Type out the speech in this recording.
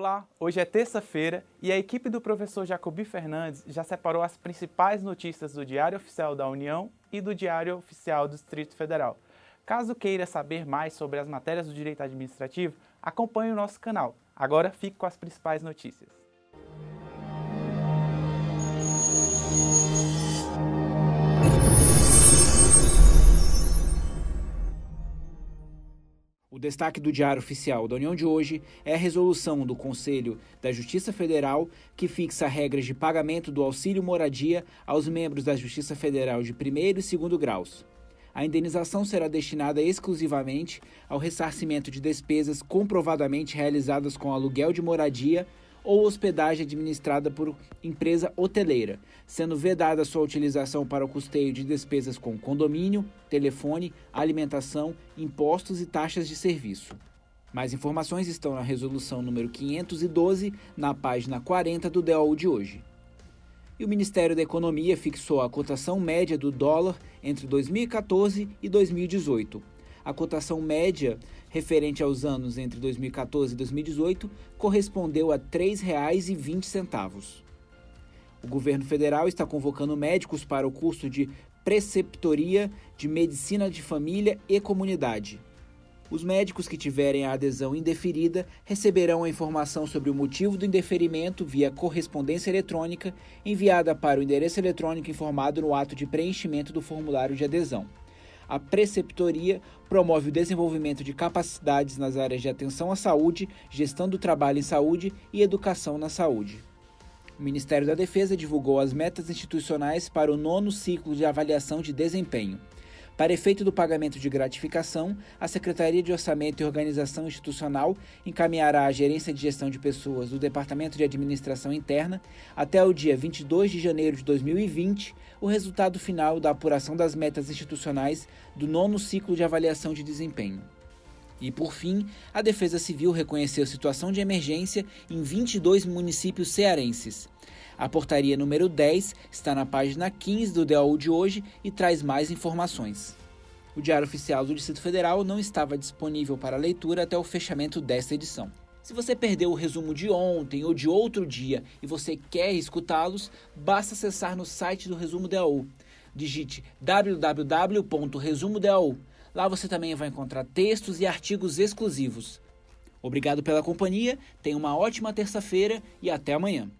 Olá, hoje é terça-feira e a equipe do professor Jacobi Fernandes já separou as principais notícias do Diário Oficial da União e do Diário Oficial do Distrito Federal. Caso queira saber mais sobre as matérias do direito administrativo, acompanhe o nosso canal. Agora fique com as principais notícias. Destaque do Diário Oficial da União de hoje é a resolução do Conselho da Justiça Federal que fixa regras de pagamento do auxílio moradia aos membros da Justiça Federal de primeiro e segundo graus. A indenização será destinada exclusivamente ao ressarcimento de despesas comprovadamente realizadas com aluguel de moradia ou hospedagem administrada por empresa hoteleira, sendo vedada sua utilização para o custeio de despesas com condomínio, telefone, alimentação, impostos e taxas de serviço. Mais informações estão na resolução número 512, na página 40 do DOU de hoje. E o Ministério da Economia fixou a cotação média do dólar entre 2014 e 2018 a cotação média referente aos anos entre 2014 e 2018 correspondeu a R$ 3,20. O governo federal está convocando médicos para o curso de preceptoria de medicina de família e comunidade. Os médicos que tiverem a adesão indeferida receberão a informação sobre o motivo do indeferimento via correspondência eletrônica enviada para o endereço eletrônico informado no ato de preenchimento do formulário de adesão a preceptoria promove o desenvolvimento de capacidades nas áreas de atenção à saúde, gestão do trabalho em saúde e educação na saúde. O Ministério da Defesa divulgou as metas institucionais para o nono ciclo de avaliação de desempenho. Para efeito do pagamento de gratificação, a Secretaria de Orçamento e Organização Institucional encaminhará à Gerência de Gestão de Pessoas do Departamento de Administração Interna, até o dia 22 de janeiro de 2020, o resultado final da apuração das metas institucionais do nono ciclo de avaliação de desempenho. E, por fim, a Defesa Civil reconheceu situação de emergência em 22 municípios cearenses. A portaria número 10 está na página 15 do DAU de hoje e traz mais informações. O Diário Oficial do Distrito Federal não estava disponível para leitura até o fechamento desta edição. Se você perdeu o resumo de ontem ou de outro dia e você quer escutá-los, basta acessar no site do Resumo DAU. Digite www.resumodau. Lá você também vai encontrar textos e artigos exclusivos. Obrigado pela companhia, tenha uma ótima terça-feira e até amanhã.